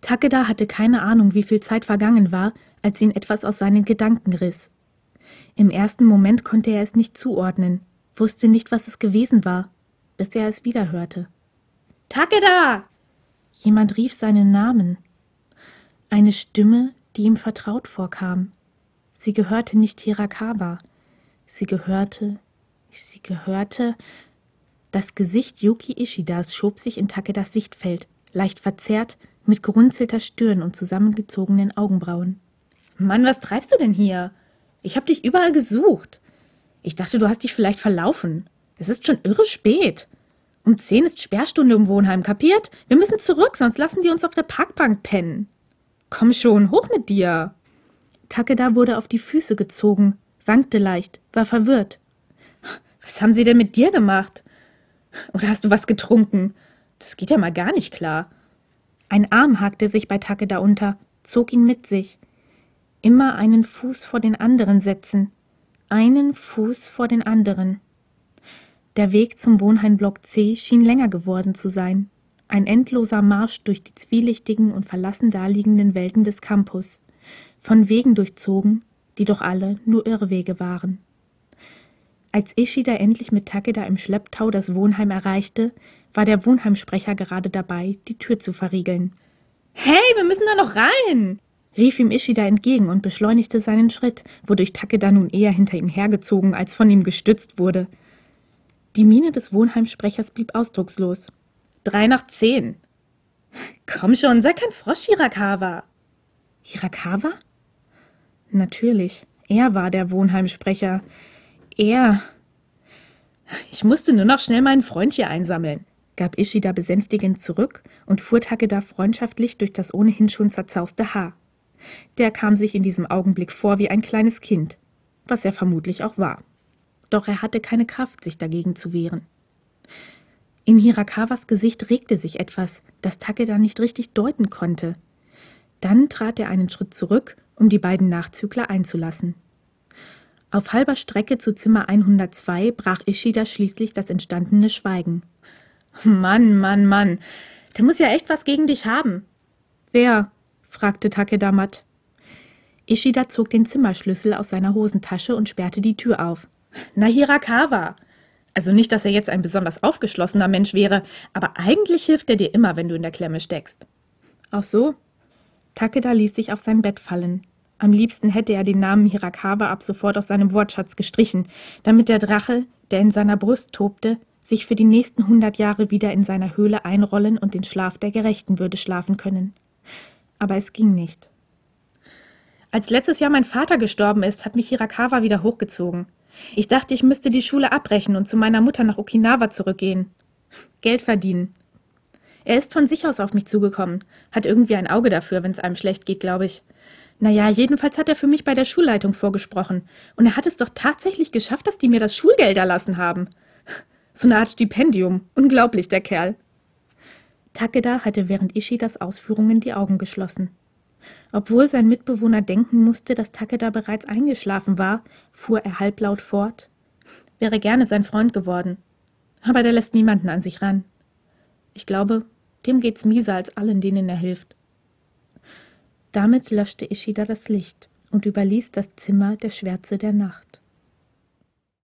Takeda hatte keine Ahnung, wie viel Zeit vergangen war, als ihn etwas aus seinen Gedanken riss. Im ersten Moment konnte er es nicht zuordnen, wusste nicht, was es gewesen war, bis er es wieder hörte. Takeda! Jemand rief seinen Namen. Eine Stimme, die ihm vertraut vorkam. Sie gehörte nicht Hirakawa. Sie gehörte, sie gehörte. Das Gesicht Yuki Ishidas schob sich in Takedas Sichtfeld, leicht verzerrt, mit gerunzelter Stirn und zusammengezogenen Augenbrauen. Mann, was treibst du denn hier? Ich hab dich überall gesucht. Ich dachte, du hast dich vielleicht verlaufen. Es ist schon irre spät. Um zehn ist Sperrstunde im Wohnheim, kapiert? Wir müssen zurück, sonst lassen die uns auf der Parkbank pennen. Komm schon, hoch mit dir. Takeda wurde auf die Füße gezogen, wankte leicht, war verwirrt. Was haben sie denn mit dir gemacht? Oder hast du was getrunken? Das geht ja mal gar nicht klar. Ein Arm hakte sich bei Takeda unter, zog ihn mit sich. Immer einen Fuß vor den anderen setzen, einen Fuß vor den anderen. Der Weg zum Wohnheimblock C schien länger geworden zu sein. Ein endloser Marsch durch die zwielichtigen und verlassen daliegenden Welten des Campus, von Wegen durchzogen, die doch alle nur Irrwege waren. Als Ishida endlich mit Takeda im Schlepptau das Wohnheim erreichte, war der Wohnheimsprecher gerade dabei, die Tür zu verriegeln. Hey, wir müssen da noch rein! rief ihm Ishida entgegen und beschleunigte seinen Schritt, wodurch Takeda nun eher hinter ihm hergezogen als von ihm gestützt wurde. Die Miene des Wohnheimsprechers blieb ausdruckslos. Drei nach zehn. Komm schon, sei kein Frosch, Hirakawa. Hirakawa? Natürlich, er war der Wohnheimsprecher. Er. Ich musste nur noch schnell meinen Freund hier einsammeln, gab Ishida besänftigend zurück und fuhr Takeda freundschaftlich durch das ohnehin schon zerzauste Haar. Der kam sich in diesem Augenblick vor wie ein kleines Kind, was er vermutlich auch war. Doch er hatte keine Kraft, sich dagegen zu wehren. In Hirakawas Gesicht regte sich etwas, das Takeda nicht richtig deuten konnte. Dann trat er einen Schritt zurück, um die beiden Nachzügler einzulassen. Auf halber Strecke zu Zimmer 102 brach Ishida schließlich das entstandene Schweigen. Mann, Mann, Mann, der muss ja echt was gegen dich haben. Wer? fragte Takeda matt. Ishida zog den Zimmerschlüssel aus seiner Hosentasche und sperrte die Tür auf. Na, Hirakawa, also nicht, dass er jetzt ein besonders aufgeschlossener Mensch wäre, aber eigentlich hilft er dir immer, wenn du in der Klemme steckst. Ach so? Takeda ließ sich auf sein Bett fallen. Am liebsten hätte er den Namen Hirakawa ab sofort aus seinem Wortschatz gestrichen, damit der Drache, der in seiner Brust tobte, sich für die nächsten hundert Jahre wieder in seiner Höhle einrollen und den Schlaf der Gerechten würde schlafen können. Aber es ging nicht. Als letztes Jahr mein Vater gestorben ist, hat mich Hirakawa wieder hochgezogen. Ich dachte, ich müsste die Schule abbrechen und zu meiner Mutter nach Okinawa zurückgehen. Geld verdienen. Er ist von sich aus auf mich zugekommen, hat irgendwie ein Auge dafür, wenn es einem schlecht geht, glaube ich. Naja, jedenfalls hat er für mich bei der Schulleitung vorgesprochen. Und er hat es doch tatsächlich geschafft, dass die mir das Schulgeld erlassen haben. So eine Art Stipendium. Unglaublich, der Kerl. Takeda hatte während Ishidas Ausführungen die Augen geschlossen. Obwohl sein Mitbewohner denken musste, dass Takeda bereits eingeschlafen war, fuhr er halblaut fort. Wäre gerne sein Freund geworden. Aber der lässt niemanden an sich ran. Ich glaube, dem geht's mieser als allen, denen er hilft. Damit löschte Ishida das Licht und überließ das Zimmer der Schwärze der Nacht.